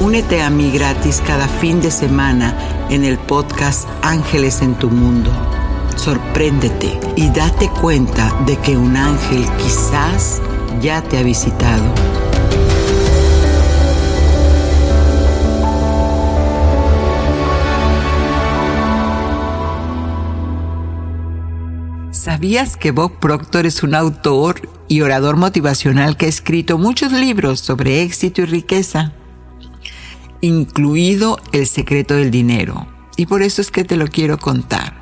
Únete a mí gratis cada fin de semana en el podcast Ángeles en tu Mundo. Sorpréndete y date cuenta de que un ángel quizás ya te ha visitado. ¿Sabías que Bob Proctor es un autor y orador motivacional que ha escrito muchos libros sobre éxito y riqueza? Incluido el secreto del dinero. Y por eso es que te lo quiero contar.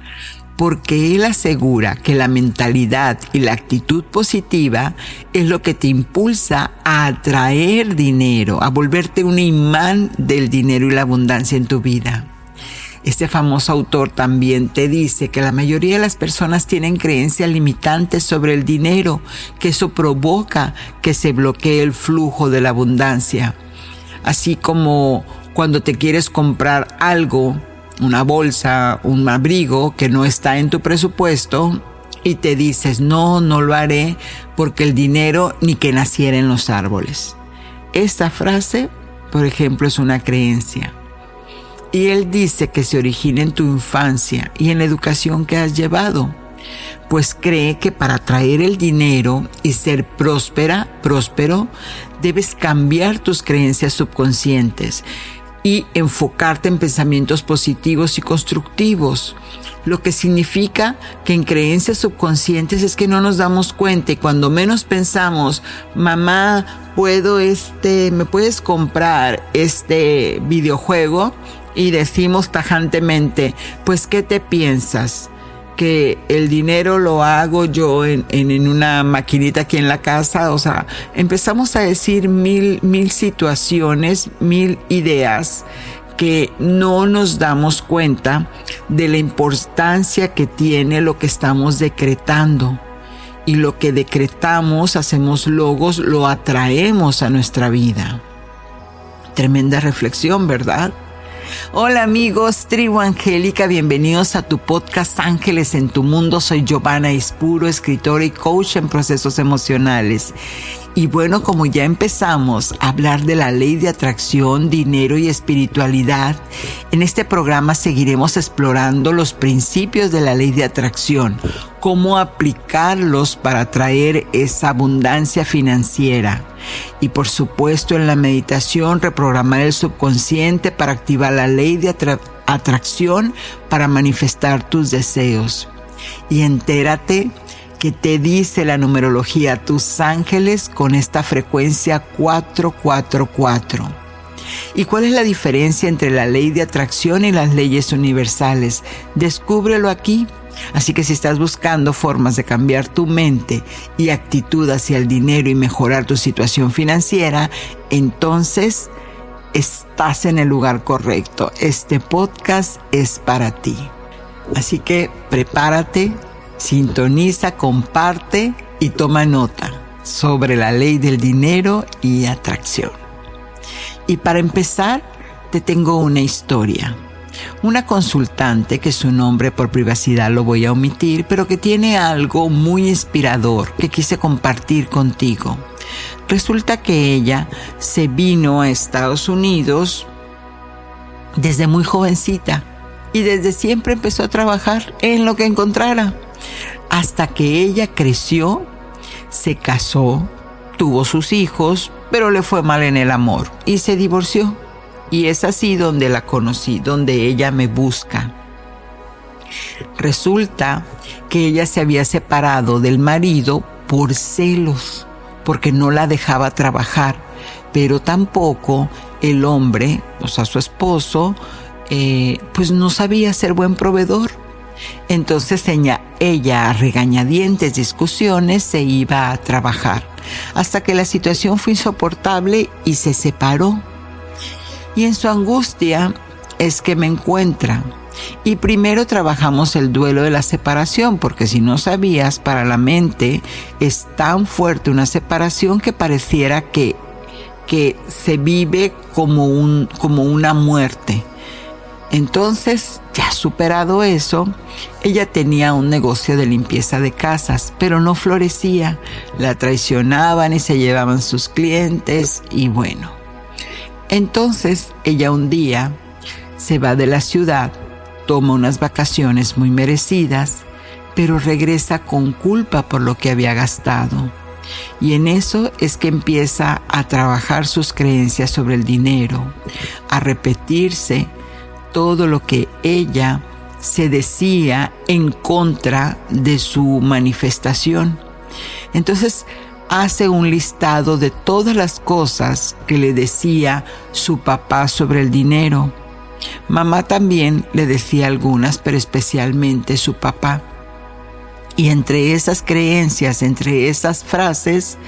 Porque él asegura que la mentalidad y la actitud positiva es lo que te impulsa a atraer dinero, a volverte un imán del dinero y la abundancia en tu vida. Este famoso autor también te dice que la mayoría de las personas tienen creencias limitantes sobre el dinero, que eso provoca que se bloquee el flujo de la abundancia así como cuando te quieres comprar algo, una bolsa, un abrigo que no está en tu presupuesto y te dices, no, no lo haré porque el dinero ni que naciera en los árboles. Esta frase, por ejemplo, es una creencia. Y él dice que se origina en tu infancia y en la educación que has llevado pues cree que para traer el dinero y ser próspera, próspero, debes cambiar tus creencias subconscientes y enfocarte en pensamientos positivos y constructivos. Lo que significa que en creencias subconscientes es que no nos damos cuenta y cuando menos pensamos, mamá, puedo este, me puedes comprar este videojuego y decimos tajantemente, pues ¿qué te piensas? Que el dinero lo hago yo en, en, una maquinita aquí en la casa. O sea, empezamos a decir mil, mil situaciones, mil ideas que no nos damos cuenta de la importancia que tiene lo que estamos decretando. Y lo que decretamos, hacemos logos, lo atraemos a nuestra vida. Tremenda reflexión, ¿verdad? Hola amigos, tribu angélica, bienvenidos a tu podcast Ángeles en tu mundo. Soy Giovanna Ispuro, escritora y coach en procesos emocionales. Y bueno, como ya empezamos a hablar de la ley de atracción, dinero y espiritualidad, en este programa seguiremos explorando los principios de la ley de atracción, cómo aplicarlos para atraer esa abundancia financiera. Y por supuesto en la meditación reprogramar el subconsciente para activar la ley de atracción para manifestar tus deseos. Y entérate que te dice la numerología tus ángeles con esta frecuencia 444. ¿Y cuál es la diferencia entre la ley de atracción y las leyes universales? Descúbrelo aquí. Así que si estás buscando formas de cambiar tu mente y actitud hacia el dinero y mejorar tu situación financiera, entonces estás en el lugar correcto. Este podcast es para ti. Así que prepárate, Sintoniza, comparte y toma nota sobre la ley del dinero y atracción. Y para empezar, te tengo una historia. una consultante que su nombre por privacidad lo voy a omitir, pero que tiene algo muy inspirador que quise compartir contigo. Resulta que ella se vino a Estados Unidos desde muy jovencita y desde siempre empezó a trabajar en lo que encontrara, hasta que ella creció, se casó, tuvo sus hijos, pero le fue mal en el amor y se divorció. Y es así donde la conocí, donde ella me busca. Resulta que ella se había separado del marido por celos, porque no la dejaba trabajar, pero tampoco el hombre, o sea, su esposo, eh, pues no sabía ser buen proveedor. Entonces ella, a regañadientes discusiones se iba a trabajar, hasta que la situación fue insoportable y se separó. Y en su angustia es que me encuentra. Y primero trabajamos el duelo de la separación, porque si no sabías, para la mente es tan fuerte una separación que pareciera que, que se vive como, un, como una muerte. Entonces, ya superado eso, ella tenía un negocio de limpieza de casas, pero no florecía. La traicionaban y se llevaban sus clientes y bueno. Entonces, ella un día se va de la ciudad, toma unas vacaciones muy merecidas, pero regresa con culpa por lo que había gastado. Y en eso es que empieza a trabajar sus creencias sobre el dinero, a repetirse todo lo que ella se decía en contra de su manifestación. Entonces hace un listado de todas las cosas que le decía su papá sobre el dinero. Mamá también le decía algunas, pero especialmente su papá. Y entre esas creencias, entre esas frases,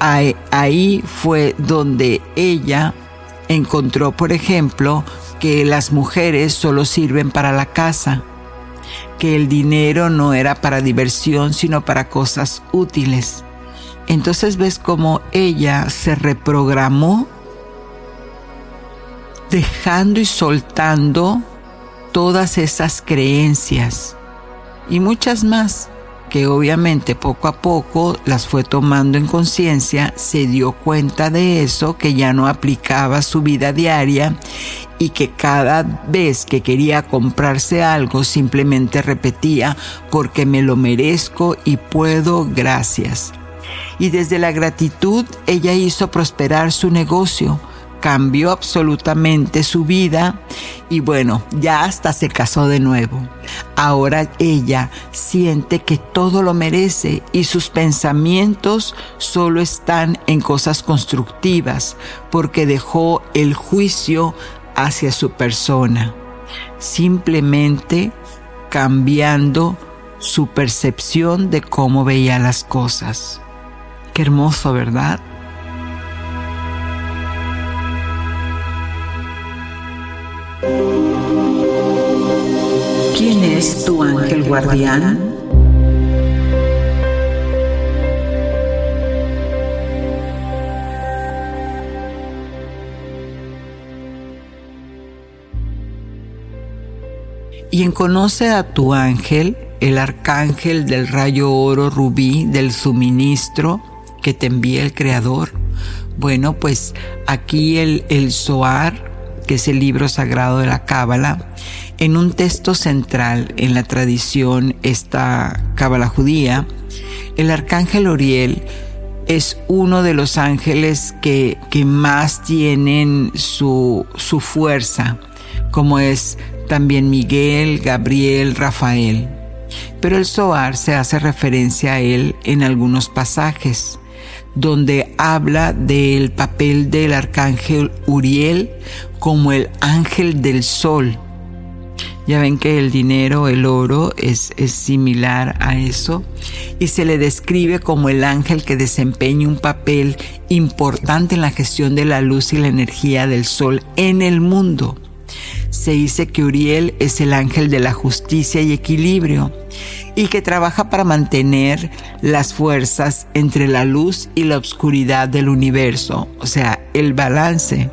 ahí, fue donde ella encontró, por ejemplo, que las mujeres solo sirven para la casa, que el dinero no era para diversión, sino para cosas útiles. Entonces ves cómo ella se reprogramó dejando y soltando todas esas creencias y muchas más que obviamente poco a poco las fue tomando en conciencia, se dio cuenta de eso, que ya no aplicaba su vida diaria y que cada vez que quería comprarse algo simplemente repetía porque me lo merezco y puedo, gracias. Y desde la gratitud ella hizo prosperar su negocio, cambió absolutamente su vida y bueno, ya hasta se casó de nuevo. Ahora ella siente que todo lo merece y sus pensamientos solo están en cosas constructivas porque dejó el juicio hacia su persona, simplemente cambiando su percepción de cómo veía las cosas. Qué hermoso, ¿verdad? Tu ángel guardián? y en conoce a tu ángel, el arcángel del rayo oro rubí del suministro que te envía el Creador. Bueno, pues aquí el, el Zohar, que es el libro sagrado de la Cábala, en un texto central en la tradición esta Cábala judía, el arcángel Oriel es uno de los ángeles que, que más tienen su, su fuerza, como es también Miguel, Gabriel, Rafael. Pero el Zohar se hace referencia a él en algunos pasajes, donde habla del papel del arcángel Uriel como el ángel del sol. Ya ven que el dinero, el oro, es, es, similar a eso y se le describe como el ángel que desempeña un papel importante en la gestión de la luz y la energía del sol en el mundo se dice que Uriel es el ángel de la justicia y equilibrio y que trabaja para mantener las fuerzas entre la luz y la oscuridad del universo, o sea, el balance.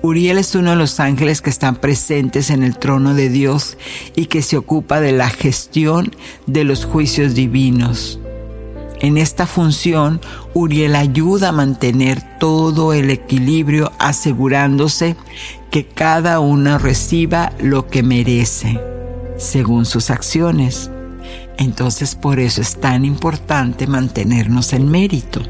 Uriel es uno de los ángeles que están presentes en el trono de Dios y que se ocupa de la gestión de los juicios divinos. En esta función, Uriel ayuda a mantener todo el equilibrio asegurándose que cada uno reciba lo que merece, según sus acciones. Entonces por eso es tan importante mantenernos en mérito.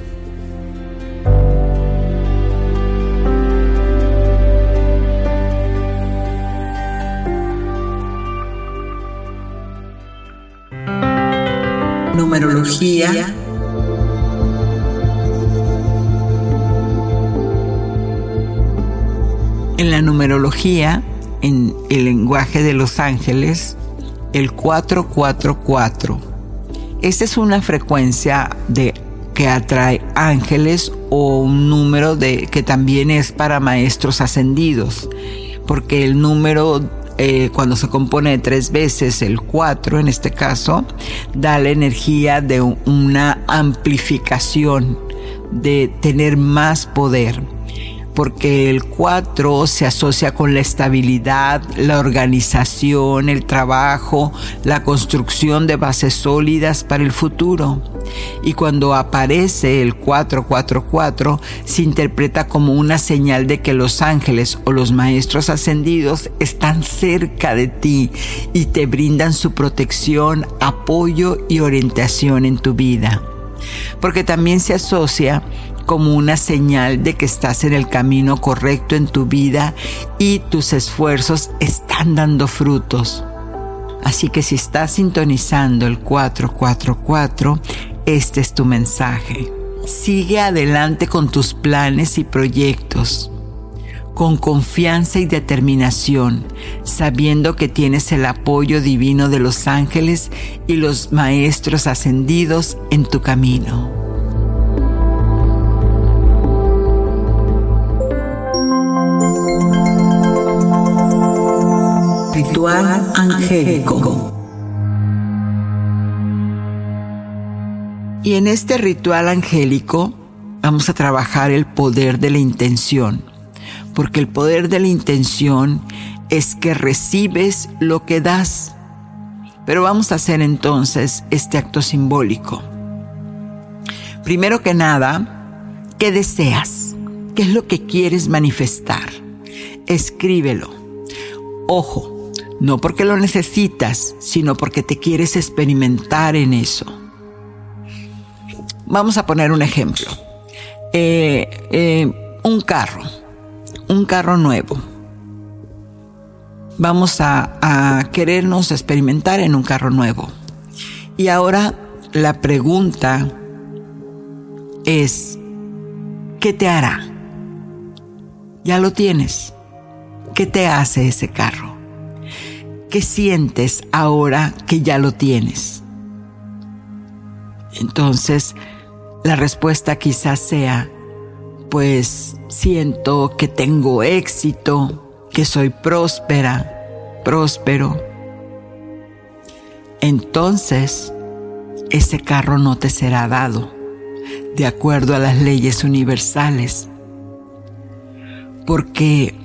Numerología, En la numerología, en el lenguaje de los ángeles, el 444. Esta es una frecuencia de que atrae ángeles o un número de que también es para maestros ascendidos, porque el número eh, cuando se compone de tres veces, el 4 en este caso, da la energía de una amplificación, de tener más poder porque el 4 se asocia con la estabilidad, la organización, el trabajo, la construcción de bases sólidas para el futuro. Y cuando aparece el 444 se interpreta como una señal de que los ángeles o los maestros ascendidos están cerca de ti y te brindan su protección, apoyo y orientación en tu vida. Porque también se asocia como una señal de que estás en el camino correcto en tu vida y tus esfuerzos están dando frutos. Así que si estás sintonizando el 444, este es tu mensaje. Sigue adelante con tus planes y proyectos, con confianza y determinación, sabiendo que tienes el apoyo divino de los ángeles y los maestros ascendidos en tu camino. Ritual angélico. Y en este ritual angélico vamos a trabajar el poder de la intención, porque el poder de la intención es que recibes lo que das. Pero vamos a hacer entonces este acto simbólico. Primero que nada, ¿qué deseas? ¿Qué es lo que quieres manifestar? Escríbelo. Ojo, no porque lo necesitas, sino porque te quieres experimentar en eso. Vamos a poner un ejemplo. Eh, eh, un carro, un carro nuevo. Vamos a, a querernos experimentar en un carro nuevo. Y ahora la pregunta es, ¿qué te hará? Ya lo tienes. ¿Qué te hace ese carro? ¿Qué sientes ahora que ya lo tienes? Entonces, la respuesta quizás sea, pues siento que tengo éxito, que soy próspera, próspero. Entonces, ese carro no te será dado, de acuerdo a las leyes universales, porque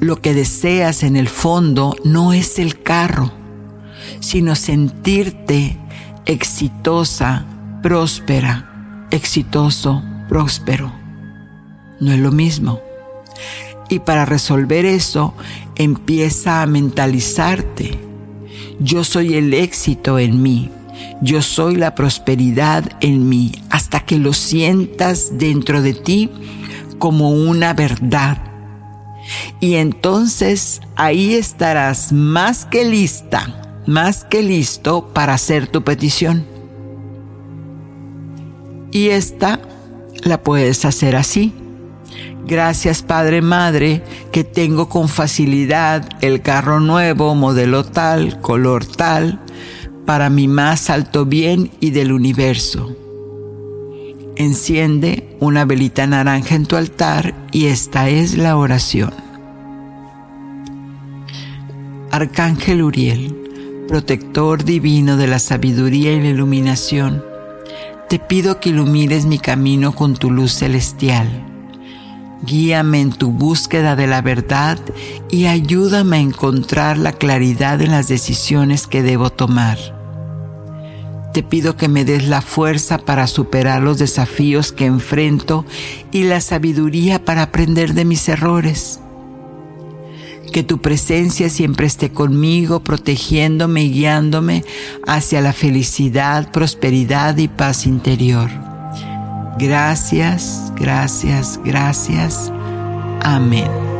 lo que deseas en el fondo no es el carro, sino sentirte exitosa, próspera, exitoso, próspero. No es lo mismo. Y para resolver eso, empieza a mentalizarte. Yo soy el éxito en mí. Yo soy la prosperidad en mí. Hasta que lo sientas dentro de ti como una verdad y entonces ahí estarás más que lista, más que listo para hacer tu petición. Y esta la puedes hacer así. Gracias Padre Madre que tengo con facilidad el carro nuevo, modelo tal, color tal, para mi más alto bien y del universo. Enciende una velita naranja en tu altar y esta es la oración. Arcángel Uriel, protector divino de la sabiduría y la iluminación, te pido que ilumines mi camino con tu luz celestial. Guíame en tu búsqueda de la verdad y ayúdame a encontrar la claridad en las decisiones que debo tomar. Te pido que me des la fuerza para superar los desafíos que enfrento y la sabiduría para aprender de mis errores. Que tu presencia siempre esté conmigo, protegiéndome y guiándome hacia la felicidad, prosperidad y paz interior. Gracias, gracias, gracias. Amén.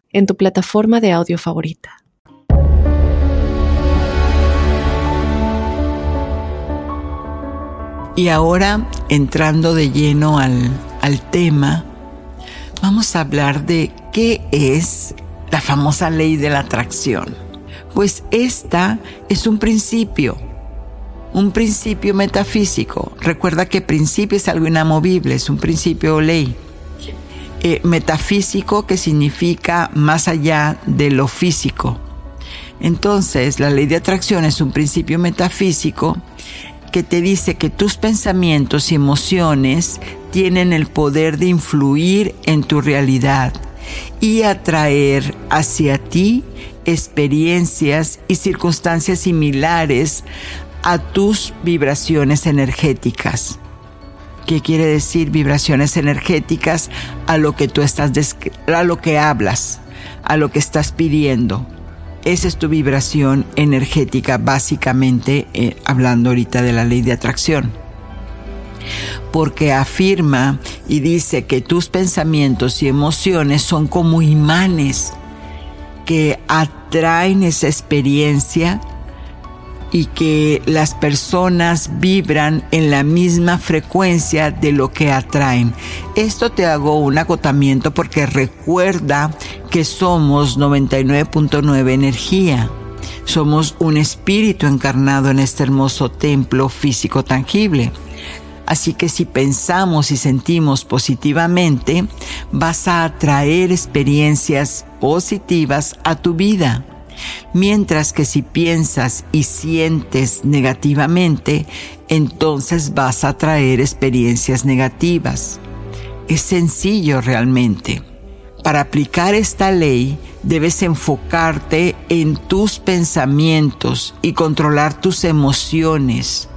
en tu plataforma de audio favorita. Y ahora, entrando de lleno al, al tema, vamos a hablar de qué es la famosa ley de la atracción. Pues esta es un principio, un principio metafísico. Recuerda que principio es algo inamovible, es un principio o ley. Eh, metafísico que significa más allá de lo físico. Entonces, la ley de atracción es un principio metafísico que te dice que tus pensamientos y emociones tienen el poder de influir en tu realidad y atraer hacia ti experiencias y circunstancias similares a tus vibraciones energéticas. ¿Qué quiere decir vibraciones energéticas a lo que tú estás, a lo que hablas, a lo que estás pidiendo. Esa es tu vibración energética, básicamente eh, hablando ahorita de la ley de atracción. Porque afirma y dice que tus pensamientos y emociones son como imanes que atraen esa experiencia y que las personas vibran en la misma frecuencia de lo que atraen. Esto te hago un acotamiento porque recuerda que somos 99.9 energía. Somos un espíritu encarnado en este hermoso templo físico tangible. Así que si pensamos y sentimos positivamente, vas a atraer experiencias positivas a tu vida. Mientras que si piensas y sientes negativamente, entonces vas a traer experiencias negativas. Es sencillo realmente. Para aplicar esta ley, debes enfocarte en tus pensamientos y controlar tus emociones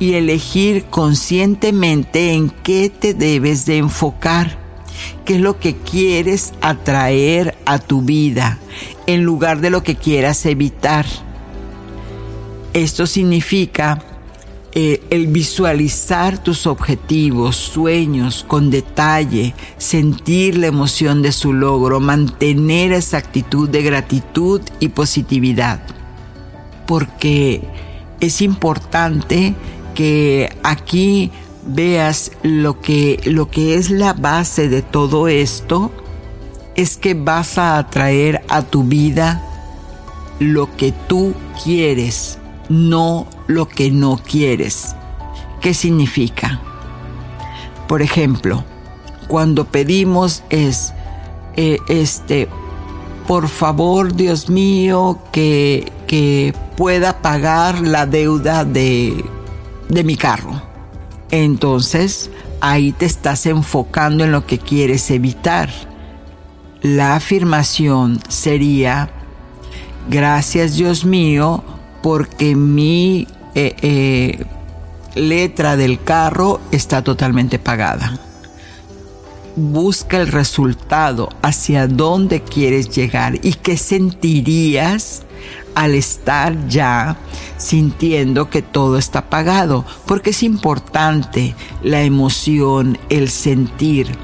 y elegir conscientemente en qué te debes de enfocar qué es lo que quieres atraer a tu vida en lugar de lo que quieras evitar. Esto significa eh, el visualizar tus objetivos, sueños con detalle, sentir la emoción de su logro, mantener esa actitud de gratitud y positividad. Porque es importante que aquí veas lo que, lo que es la base de todo esto, es que vas a atraer a tu vida lo que tú quieres, no lo que no quieres. ¿Qué significa? Por ejemplo, cuando pedimos es, eh, este, por favor, Dios mío, que, que pueda pagar la deuda de, de mi carro entonces ahí te estás enfocando en lo que quieres evitar. La afirmación sería, gracias Dios mío, porque mi eh, eh, letra del carro está totalmente pagada. Busca el resultado hacia dónde quieres llegar y qué sentirías al estar ya sintiendo que todo está pagado, porque es importante la emoción, el sentir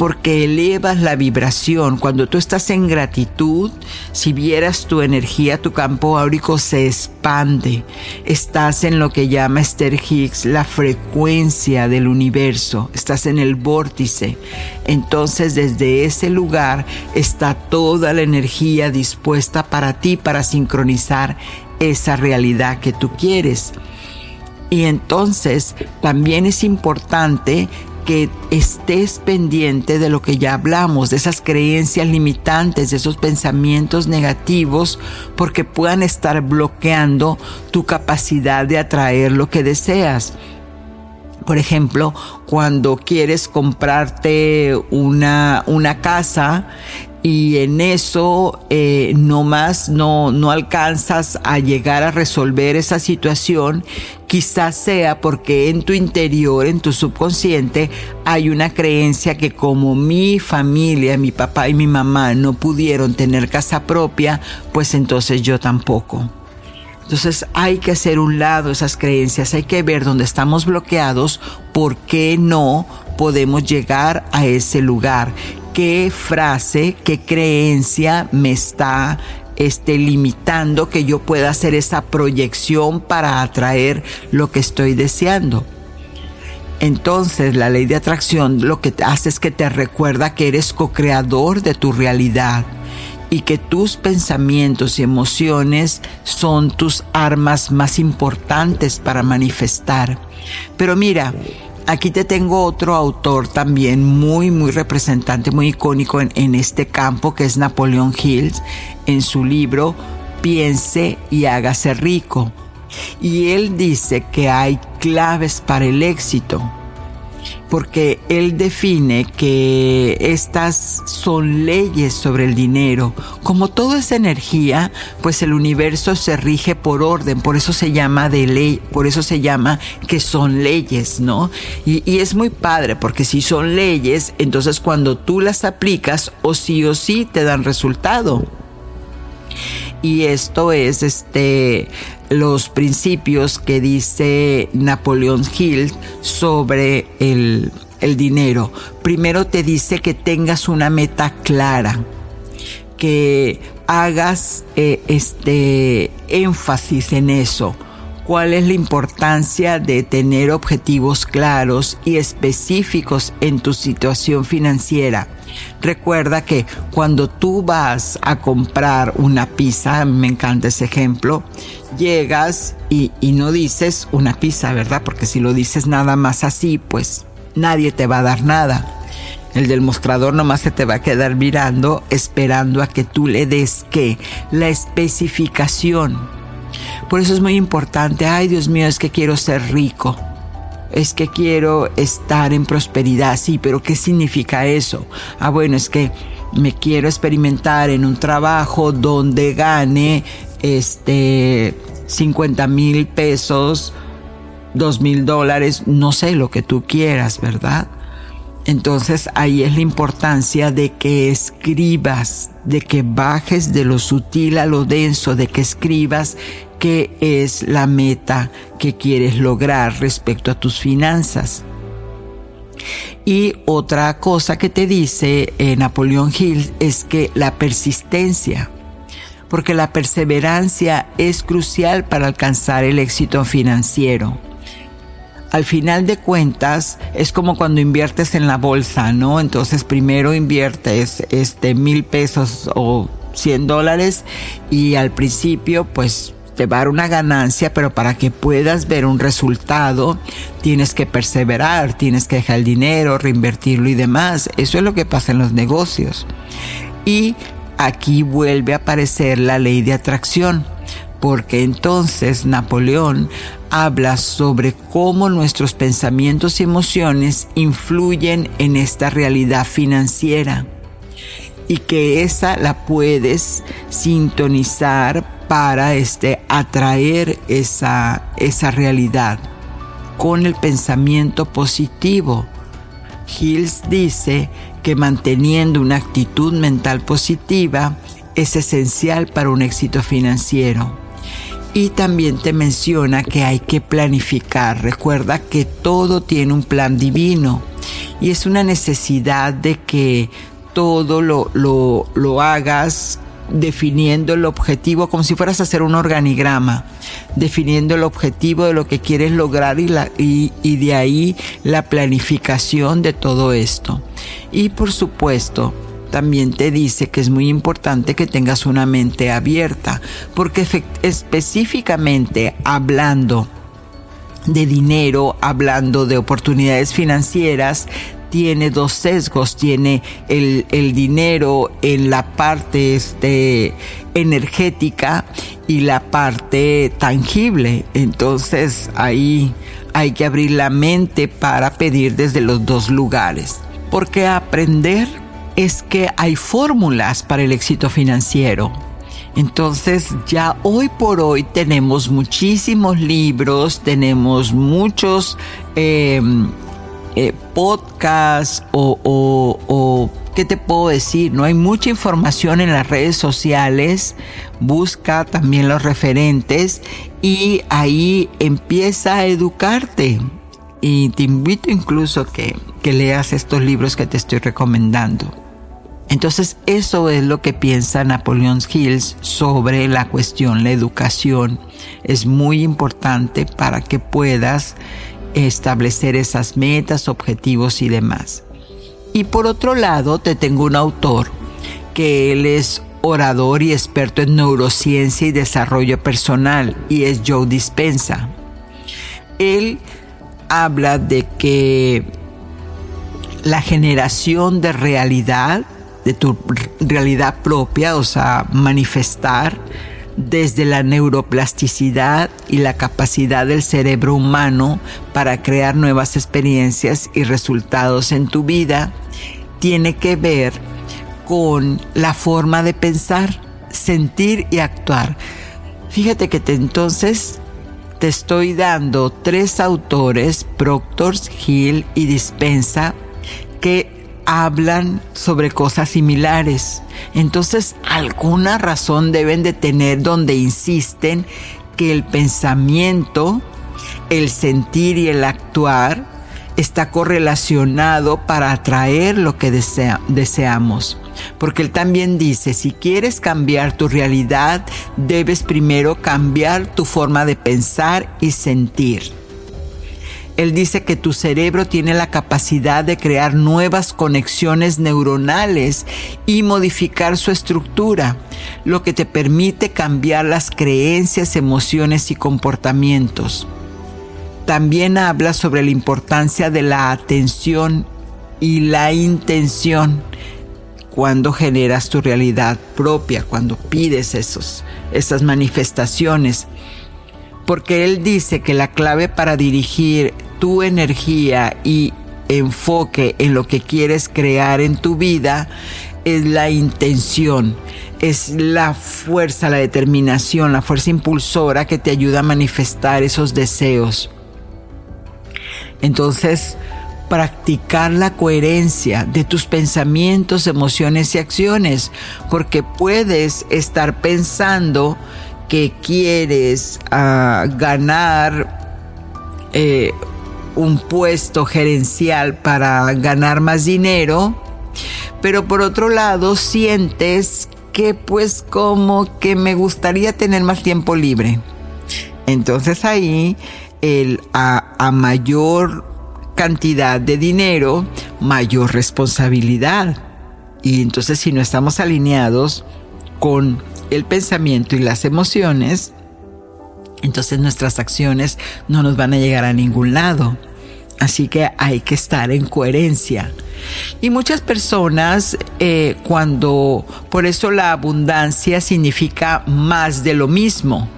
porque elevas la vibración. Cuando tú estás en gratitud, si vieras tu energía, tu campo áurico se expande. Estás en lo que llama Esther Higgs la frecuencia del universo. Estás en el vórtice. Entonces desde ese lugar está toda la energía dispuesta para ti, para sincronizar esa realidad que tú quieres. Y entonces también es importante que estés pendiente de lo que ya hablamos, de esas creencias limitantes, de esos pensamientos negativos, porque puedan estar bloqueando tu capacidad de atraer lo que deseas. Por ejemplo, cuando quieres comprarte una, una casa y en eso eh, nomás no, no alcanzas a llegar a resolver esa situación, quizás sea porque en tu interior, en tu subconsciente, hay una creencia que como mi familia, mi papá y mi mamá no pudieron tener casa propia, pues entonces yo tampoco. Entonces hay que hacer un lado esas creencias, hay que ver dónde estamos bloqueados, por qué no podemos llegar a ese lugar qué frase, qué creencia me está este, limitando que yo pueda hacer esa proyección para atraer lo que estoy deseando. Entonces la ley de atracción lo que hace es que te recuerda que eres co-creador de tu realidad y que tus pensamientos y emociones son tus armas más importantes para manifestar. Pero mira, Aquí te tengo otro autor también muy, muy representante, muy icónico en, este campo, que es Napoleón Hill, en su libro Piense y hágase rico. Y él dice que hay claves para el éxito porque él define que estas son leyes sobre el dinero. Como todo es energía, pues el universo se rige por orden, por eso se llama de ley, por eso se llama que son leyes, ¿no? Y, y es muy padre, porque si son leyes, entonces cuando tú las aplicas, o sí o sí te dan resultado y esto es este los principios que dice Napoleón Hill sobre el, dinero. Primero te dice que tengas una meta clara, que hagas eh, este énfasis en eso cuál es la importancia de tener objetivos claros y específicos en tu situación financiera. Recuerda que cuando tú vas a comprar una pizza, me encanta ese ejemplo, llegas y, no dices una pizza, ¿verdad? Porque si lo dices nada más así, pues nadie te va a dar nada. El del mostrador nomás se te va a quedar mirando esperando a que tú le des qué? La especificación por eso es muy importante, ay Dios mío, es que quiero ser rico. Es que quiero estar en prosperidad, sí, pero ¿qué significa eso? Ah, bueno, es que me quiero experimentar en un trabajo donde gane este 50 mil pesos, 2 mil dólares, no sé lo que tú quieras, ¿verdad? Entonces ahí es la importancia de que escribas, de que bajes de lo sutil a lo denso, de que escribas qué es la meta que quieres lograr respecto a tus finanzas. Y otra cosa que te dice eh, Napoleón Hill es que la persistencia, porque la perseverancia es crucial para alcanzar el éxito financiero al final de cuentas es como cuando inviertes en la bolsa, ¿no? Entonces primero inviertes este mil pesos o cien dólares y al principio pues te una ganancia, pero para que puedas ver un resultado tienes que perseverar, tienes que dejar el dinero, reinvertirlo y demás. Eso es lo que pasa en los negocios. Y aquí vuelve a aparecer la ley de atracción porque entonces Napoleón habla sobre cómo nuestros pensamientos y emociones influyen en esta realidad financiera y que esa la puedes sintonizar para este, atraer esa, esa realidad con el pensamiento positivo. Hills dice que manteniendo una actitud mental positiva es esencial para un éxito financiero. Y también te menciona que hay que planificar. Recuerda que todo tiene un plan divino y es una necesidad de que todo lo, lo, hagas definiendo el objetivo como si fueras a hacer un organigrama, definiendo el objetivo de lo que quieres lograr y, la, y, y de ahí la planificación de todo esto. Y por supuesto, también te dice que es muy importante que tengas una mente abierta, porque específicamente hablando de dinero, hablando de oportunidades financieras, tiene dos sesgos, tiene el, dinero en la parte este, energética y la parte tangible. Entonces ahí hay que abrir la mente para pedir desde los dos lugares. Porque aprender es que hay fórmulas para el éxito financiero. Entonces ya hoy por hoy tenemos muchísimos libros, tenemos muchos em, eh, podcasts o, o, ¿qué te puedo decir? No hay mucha información en las redes sociales. Busca también los referentes y ahí empieza a educarte. Y te invito incluso que, que leas estos libros que te estoy recomendando. Entonces eso es lo que piensa Napoleon Hills sobre la cuestión, la educación. Es muy importante para que puedas establecer esas metas, objetivos y demás. Y por otro lado, te tengo un autor que él es orador y experto en neurociencia y desarrollo personal y es Joe Dispensa. Él habla de que la generación de realidad de tu realidad propia, o sea, manifestar desde la neuroplasticidad y la capacidad del cerebro humano para crear nuevas experiencias y resultados en tu vida, tiene que ver con la forma de pensar, sentir y actuar. Fíjate que entonces te estoy dando tres autores, Proctor, Hill y Dispensa, que hablan sobre cosas similares. Entonces, alguna razón deben de tener donde insisten que el pensamiento, el sentir y el actuar está correlacionado para atraer lo que deseamos. Porque él también dice, si quieres cambiar tu realidad, debes primero cambiar tu forma de pensar y sentir. Él dice que tu cerebro tiene la capacidad de crear nuevas conexiones neuronales y modificar su estructura, lo que te permite cambiar las creencias, emociones y comportamientos. También habla sobre la importancia de la atención y la intención cuando generas tu realidad propia, cuando pides esos, esas manifestaciones. Porque él dice que la clave para dirigir tu energía y enfoque en lo que quieres crear en tu vida es la intención, es la fuerza, la determinación, la fuerza impulsora que te ayuda a manifestar esos deseos. Entonces, practicar la coherencia de tus pensamientos, emociones y acciones, porque puedes estar pensando que quieres ah, ganar eh, un puesto gerencial para ganar más dinero, pero por otro lado sientes que pues como que me gustaría tener más tiempo libre. Entonces ahí el, a, a mayor cantidad de dinero, mayor responsabilidad. Y entonces si no estamos alineados con el pensamiento y las emociones, entonces nuestras acciones no nos van a llegar a ningún lado. Así que hay que estar en coherencia. Y muchas personas, eh, cuando, por eso la abundancia significa más de lo mismo.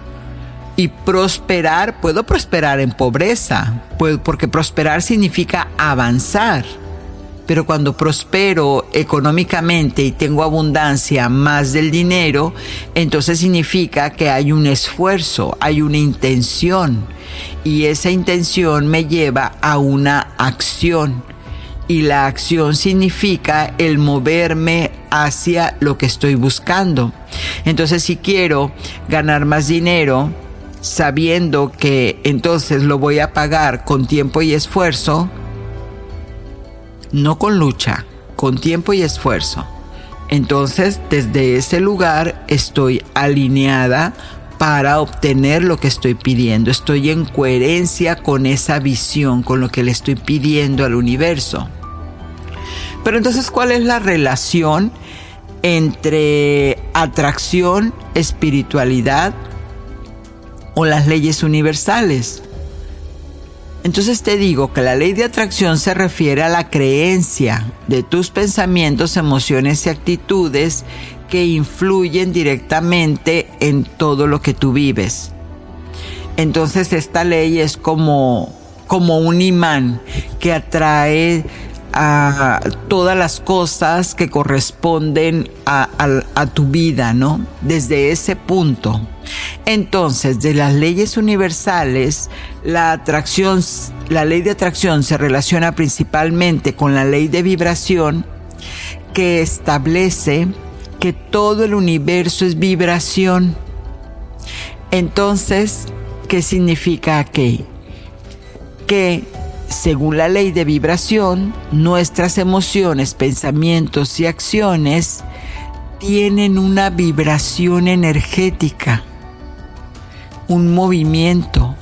Y prosperar, puedo prosperar en pobreza, porque prosperar significa avanzar. Pero cuando prospero económicamente y tengo abundancia más del dinero, entonces significa que hay un esfuerzo, hay una intención. Y esa intención me lleva a una acción. y la acción significa el moverme hacia lo que estoy buscando. Entonces si quiero ganar más dinero, sabiendo que entonces lo voy a pagar con tiempo y esfuerzo, no con lucha, con tiempo y esfuerzo. Entonces desde ese lugar estoy alineada para obtener lo que estoy pidiendo. Estoy en coherencia con esa visión, con lo que le estoy pidiendo al universo. Pero entonces, ¿cuál es la relación entre atracción, espiritualidad o las leyes universales? Entonces te digo que la ley de atracción se refiere a la creencia de tus pensamientos, emociones y actitudes que influyen directamente en todo lo que tú vives. Entonces esta ley es como, como un imán que atrae a todas las cosas que corresponden a, tu vida, ¿no? Desde ese punto. Entonces, de las leyes universales, la atracción, la ley de atracción se relaciona principalmente con la ley de vibración que establece que todo el universo es vibración. Entonces, ¿qué significa que? Que según la ley de vibración, nuestras emociones, pensamientos y acciones tienen una vibración energética, un movimiento.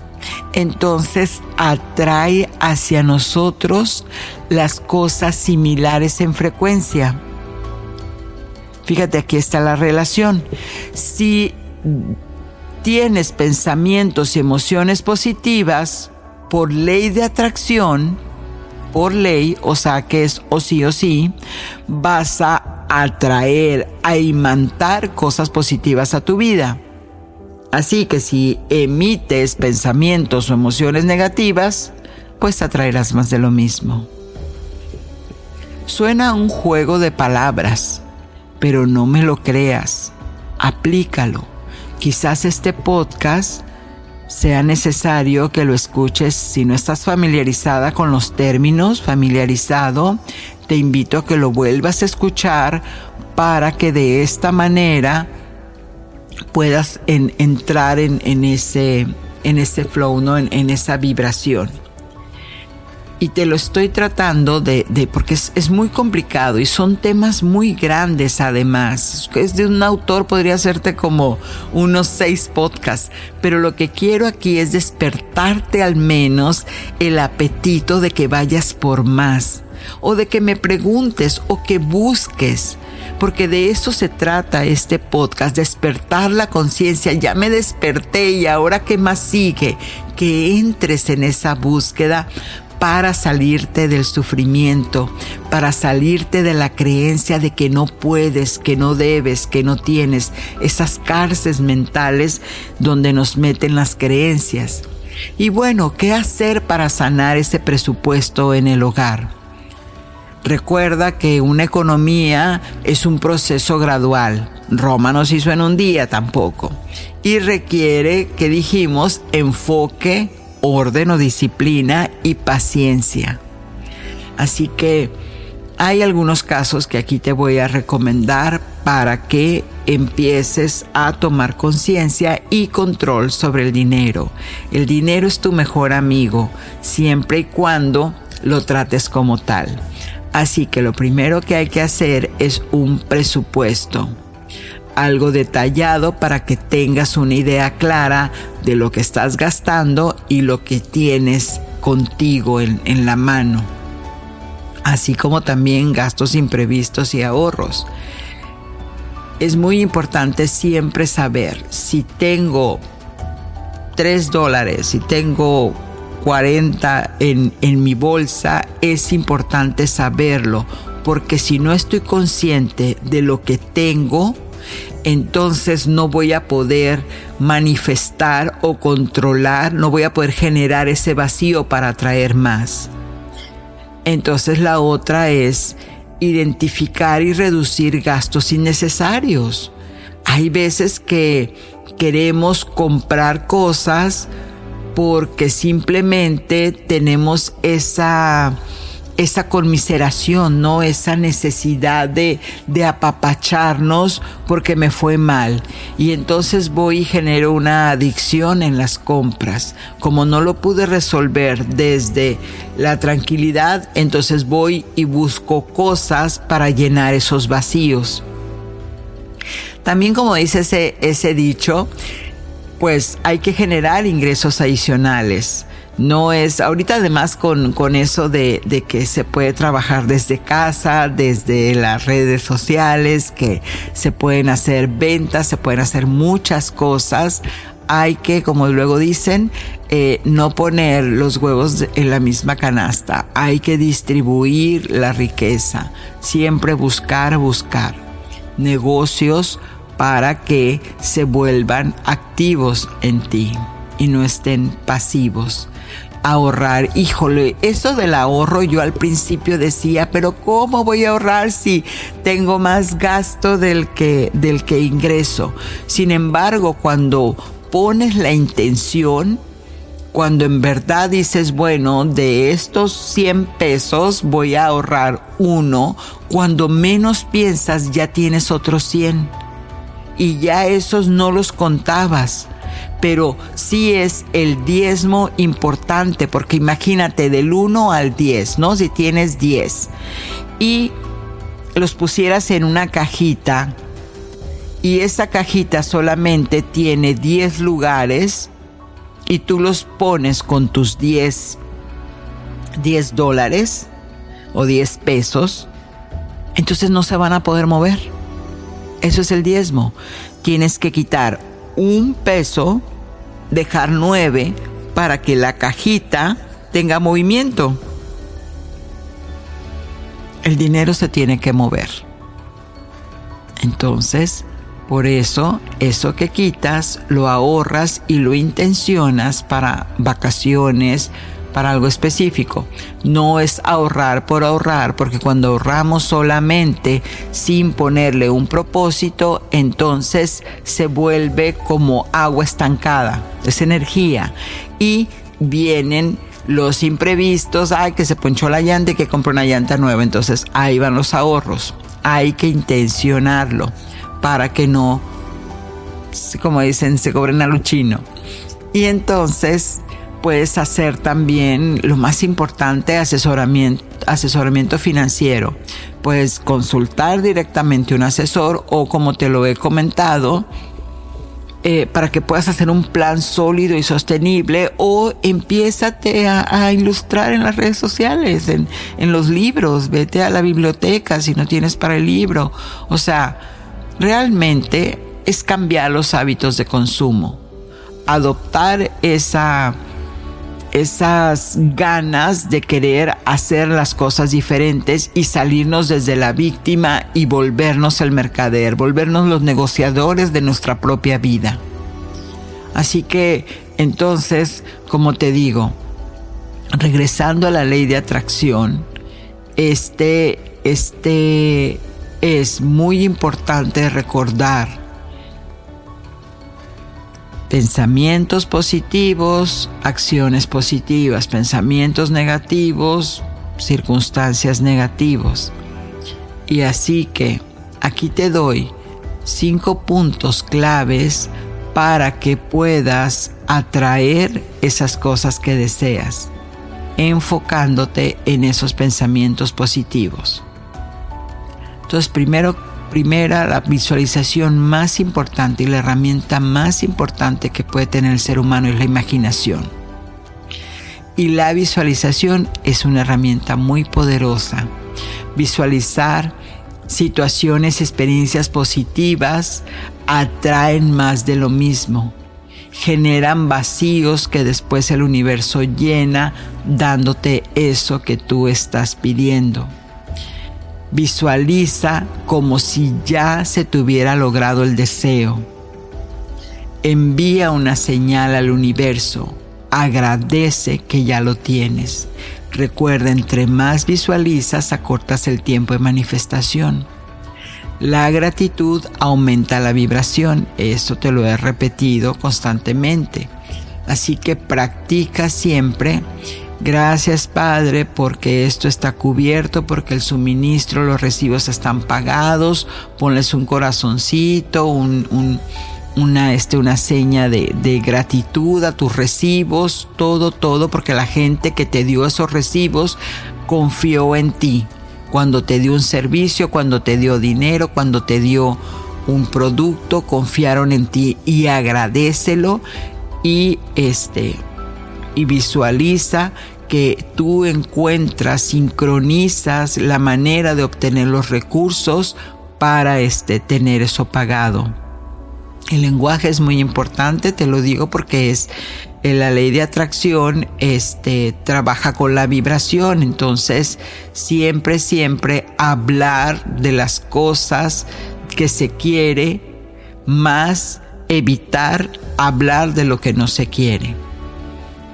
Entonces atrae hacia nosotros las cosas similares en frecuencia. Fíjate, aquí está la relación. Si tienes pensamientos y emociones positivas, por ley de atracción, por ley, o sea que es o sí o sí, vas a atraer, a imantar cosas positivas a tu vida. Así que si emites pensamientos o emociones negativas, pues atraerás más de lo mismo. Suena un juego de palabras, pero no me lo creas. Aplícalo. Quizás este podcast sea necesario que lo escuches. Si no estás familiarizada con los términos, familiarizado, te invito a que lo vuelvas a escuchar para que de esta manera puedas entrar en, ese, en ese flow, ¿no? en esa vibración y te lo estoy tratando de, de porque es, es, muy complicado y son temas muy grandes además. Es de un autor, podría hacerte como unos seis podcasts, pero lo que quiero aquí es despertarte al menos el apetito de que vayas por más o de que me preguntes o que busques. Porque de eso se trata este podcast, despertar la conciencia. Ya me desperté y ahora qué más sigue, que entres en esa búsqueda para salirte del sufrimiento, para salirte de la creencia de que no puedes, que no debes, que no tienes, esas cárceles mentales donde nos meten las creencias. Y bueno, ¿qué hacer para sanar ese presupuesto en el hogar? Recuerda que una economía es un proceso gradual. Roma no se hizo en un día tampoco. Y requiere, que dijimos, enfoque, orden o disciplina y paciencia. Así que hay algunos casos que aquí te voy a recomendar para que empieces a tomar conciencia y control sobre el dinero. El dinero es tu mejor amigo siempre y cuando lo trates como tal. Así que lo primero que hay que hacer es un presupuesto algo detallado para que tengas una idea clara de lo que estás gastando y lo que tienes contigo en, en la mano, así como también gastos imprevistos y ahorros. Es muy importante siempre saber si tengo 3 dólares, si tengo 40 en, en mi bolsa, es importante saberlo, porque si no estoy consciente de lo que tengo, entonces no voy a poder manifestar o controlar, no voy a poder generar ese vacío para atraer más. Entonces la otra es identificar y reducir gastos innecesarios. Hay veces que queremos comprar cosas porque simplemente tenemos esa esa conmiseración, ¿no? Esa necesidad de, de apapacharnos porque me fue mal. Y entonces voy y genero una adicción en las compras. Como no lo pude resolver desde la tranquilidad, entonces voy y busco cosas para llenar esos vacíos. También como dice ese, ese dicho, pues hay que generar ingresos adicionales no es, ahorita además con, con eso de, de, que se puede trabajar desde casa, desde las redes sociales, que se pueden hacer ventas, se pueden hacer muchas cosas. Hay que, como luego dicen, eh, no poner los huevos en la misma canasta. Hay que distribuir la riqueza. Siempre buscar, buscar negocios para que se vuelvan activos en ti y no estén pasivos ahorrar. Híjole, eso del ahorro yo al principio decía, pero ¿cómo voy a ahorrar si tengo más gasto del que, del que ingreso? Sin embargo, cuando pones la intención, cuando en verdad dices, bueno, de estos 100 pesos voy a ahorrar uno, cuando menos piensas ya tienes otros 100 y ya esos no los contabas pero sí es el diezmo importante, porque imagínate del 1 al 10, ¿no? Si tienes 10 y los pusieras en una cajita y esa cajita solamente tiene 10 lugares y tú los pones con tus 10, 10 dólares o 10 pesos, entonces no se van a poder mover. Eso es el diezmo. Tienes que quitar un peso, dejar nueve para que la cajita tenga movimiento. El dinero se tiene que mover. Entonces, por eso, eso que quitas lo ahorras y lo intencionas para vacaciones, para algo específico. No es ahorrar por ahorrar, porque cuando ahorramos solamente sin ponerle un propósito, entonces se vuelve como agua estancada, es energía. Y vienen los imprevistos, ay, que se ponchó la llanta y que compró una llanta nueva. Entonces ahí van los ahorros. Hay que intencionarlo para que no, como dicen, se cobren a chino. Y entonces puedes hacer también lo más importante, asesoramiento, asesoramiento financiero. Puedes consultar directamente un asesor o como te lo he comentado, eh, para que puedas hacer un plan sólido y sostenible o empiézate a, ilustrar en las redes sociales, en, en los libros, vete a la biblioteca si no tienes para el libro. O sea, realmente es cambiar los hábitos de consumo, adoptar esa esas ganas de querer hacer las cosas diferentes y salirnos desde la víctima y volvernos el mercader, volvernos los negociadores de nuestra propia vida. Así que entonces, como te digo, regresando a la ley de atracción, este, este es muy importante recordar Pensamientos positivos, acciones positivas. Pensamientos negativos, circunstancias negativos. Y así que aquí te doy cinco puntos claves para que puedas atraer esas cosas que deseas, enfocándote en esos pensamientos positivos. Entonces, primero primera, la visualización más importante y la herramienta más importante que puede tener el ser humano es la imaginación. Y la visualización es una herramienta muy poderosa. Visualizar situaciones, experiencias positivas atraen más de lo mismo. Generan vacíos que después el universo llena dándote eso que tú estás pidiendo. Visualiza como si ya se tuviera logrado el deseo. Envía una señal al universo. Agradece que ya lo tienes. Recuerda, entre más visualizas, acortas el tiempo de manifestación. La gratitud aumenta la vibración. Eso te lo he repetido constantemente. Así que practica siempre Gracias Padre porque esto está cubierto, porque el suministro, los recibos están pagados. Ponles un corazoncito, un, una, este, una seña de, de gratitud a tus recibos, todo, todo, porque la gente que te dio esos recibos confió en ti. Cuando te dio un servicio, cuando te dio dinero, cuando te dio un producto, confiaron en ti y agradecelo y este y visualiza que tú encuentras, sincronizas la manera de obtener los recursos para este, tener eso pagado. El lenguaje es muy importante, te lo digo porque es eh, la ley de atracción este trabaja con la vibración, entonces siempre siempre hablar de las cosas que se quiere más evitar hablar de lo que no se quiere.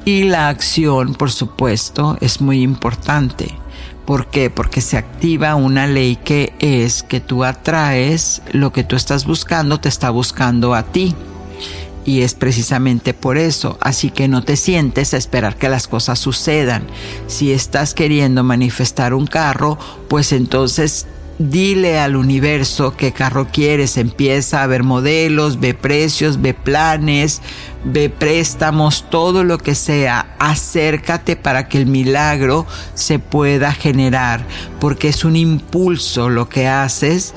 Y la acción, por supuesto, es muy importante. ¿Por qué? Porque se activa una ley que es que tú atraes lo que tú estás buscando, te está buscando a ti. Y es precisamente por eso. Así que no te sientes a esperar que las cosas sucedan. Si estás queriendo manifestar un carro, pues entonces Dile al universo qué carro quieres, empieza a ver modelos, ve precios, ve planes, ve préstamos, todo lo que sea. Acércate para que el milagro se pueda generar, porque es un impulso lo que haces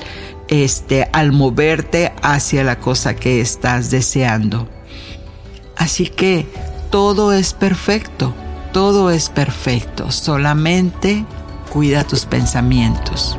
este, al moverte hacia la cosa que estás deseando. Así que todo es perfecto, todo es perfecto, solamente cuida tus pensamientos.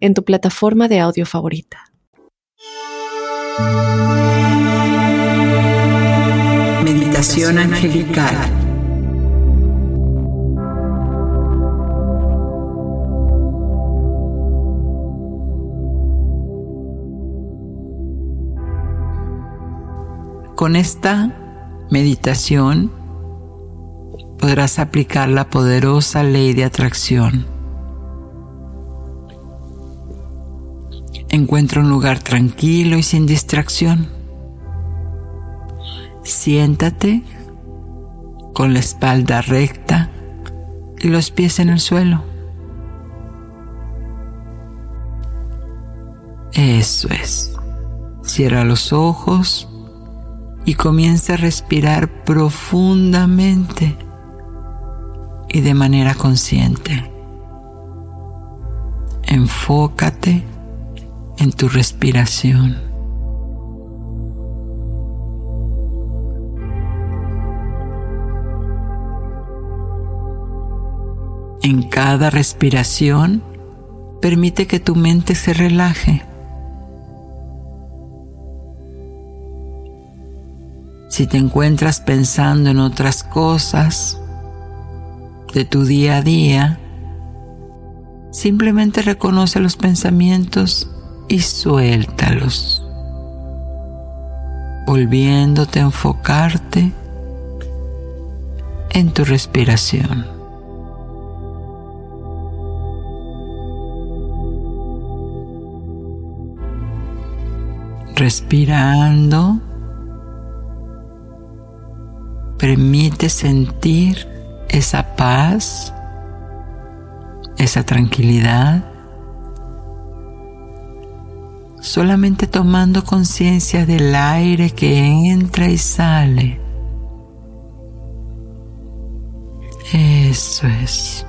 en tu plataforma de audio favorita. Meditación angelical. Con esta meditación podrás aplicar la poderosa ley de atracción Encuentra un lugar tranquilo y sin distracción. Siéntate con la espalda recta y los pies en el suelo. Eso es. Cierra los ojos y comienza a respirar profundamente y de manera consciente. Enfócate en tu respiración. En cada respiración, permite que tu mente se relaje. Si te encuentras pensando en otras cosas de tu día a día, simplemente reconoce los pensamientos y suéltalos, volviéndote a enfocarte en tu respiración. Respirando, permite sentir esa paz, esa tranquilidad solamente tomando conciencia del aire que entra y sale. Eso es.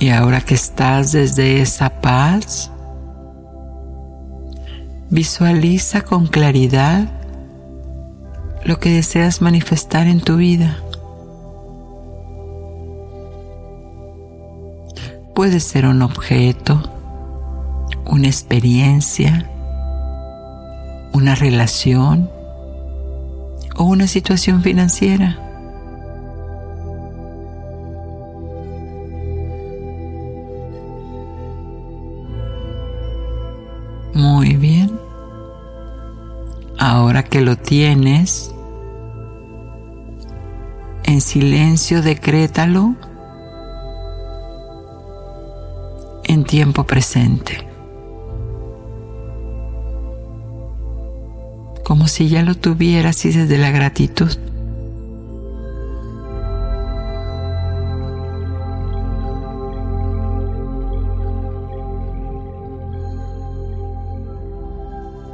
Y ahora que estás desde esa paz, visualiza con claridad lo que deseas manifestar en tu vida. Puede ser un objeto, una experiencia, una relación o una situación financiera. Muy bien. Ahora que lo tienes, en silencio decrétalo en tiempo presente. Como si ya lo tuvieras y desde la gratitud.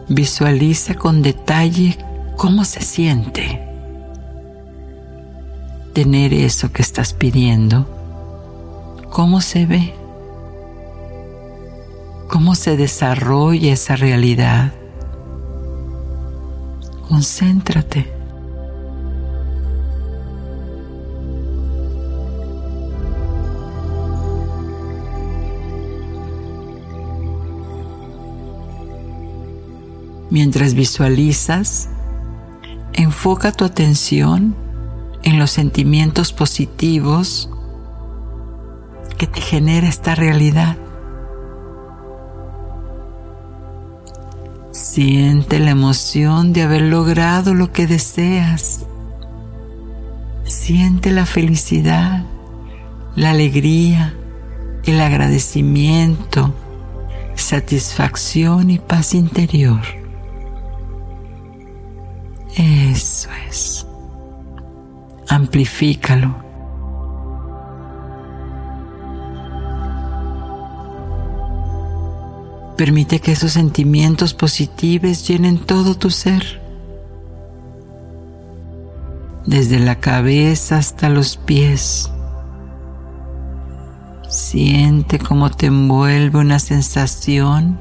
Visualiza con detalle cómo se siente tener eso que estás pidiendo, cómo se ve, cómo se desarrolla esa realidad. Concéntrate. Mientras visualizas, enfoca tu atención en los sentimientos positivos que te genera esta realidad. Siente la emoción de haber logrado lo que deseas. Siente la felicidad, la alegría, el agradecimiento, satisfacción y paz interior. Eso es. Amplifícalo. Permite que esos sentimientos positivos llenen todo tu ser. Desde la cabeza hasta los pies. Siente cómo te envuelve una sensación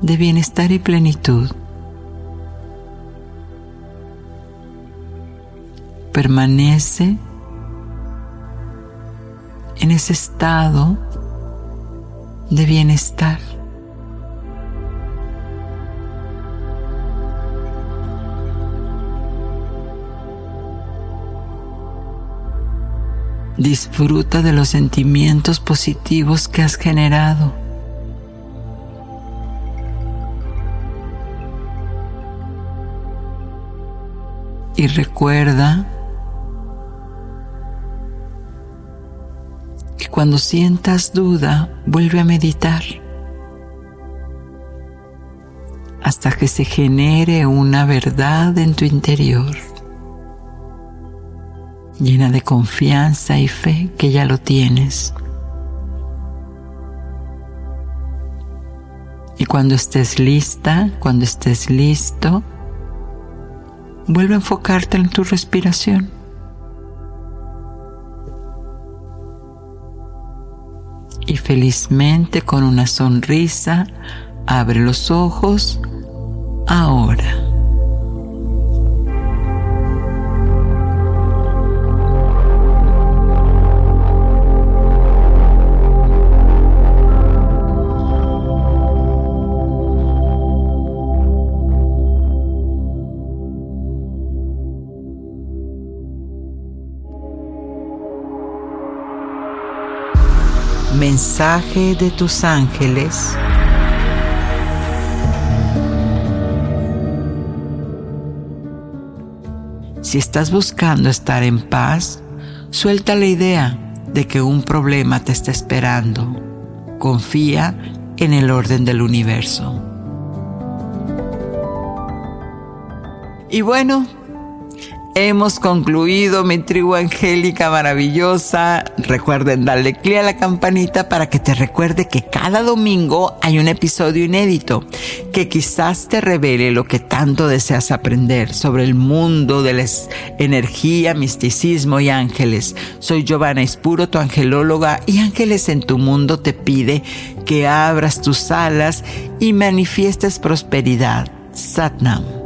de bienestar y plenitud. permanece en ese estado de bienestar. Disfruta de los sentimientos positivos que has generado. Y recuerda Cuando sientas duda, vuelve a meditar hasta que se genere una verdad en tu interior, llena de confianza y fe que ya lo tienes. Y cuando estés lista, cuando estés listo, vuelve a enfocarte en tu respiración. y felizmente con una sonrisa abre los ojos ahora. Mensaje de tus ángeles. Si estás buscando estar en paz, suelta la idea de que un problema te está esperando. Confía en el orden del universo. Y bueno, Hemos concluido mi tribu angélica maravillosa. Recuerden darle clic a la campanita para que te recuerde que cada domingo hay un episodio inédito que quizás te revele lo que tanto deseas aprender sobre el mundo de la energía, misticismo y ángeles. Soy Giovanna Espuro, tu angelóloga, y Ángeles en tu mundo te pide que abras tus alas y manifiestes prosperidad. Satnam.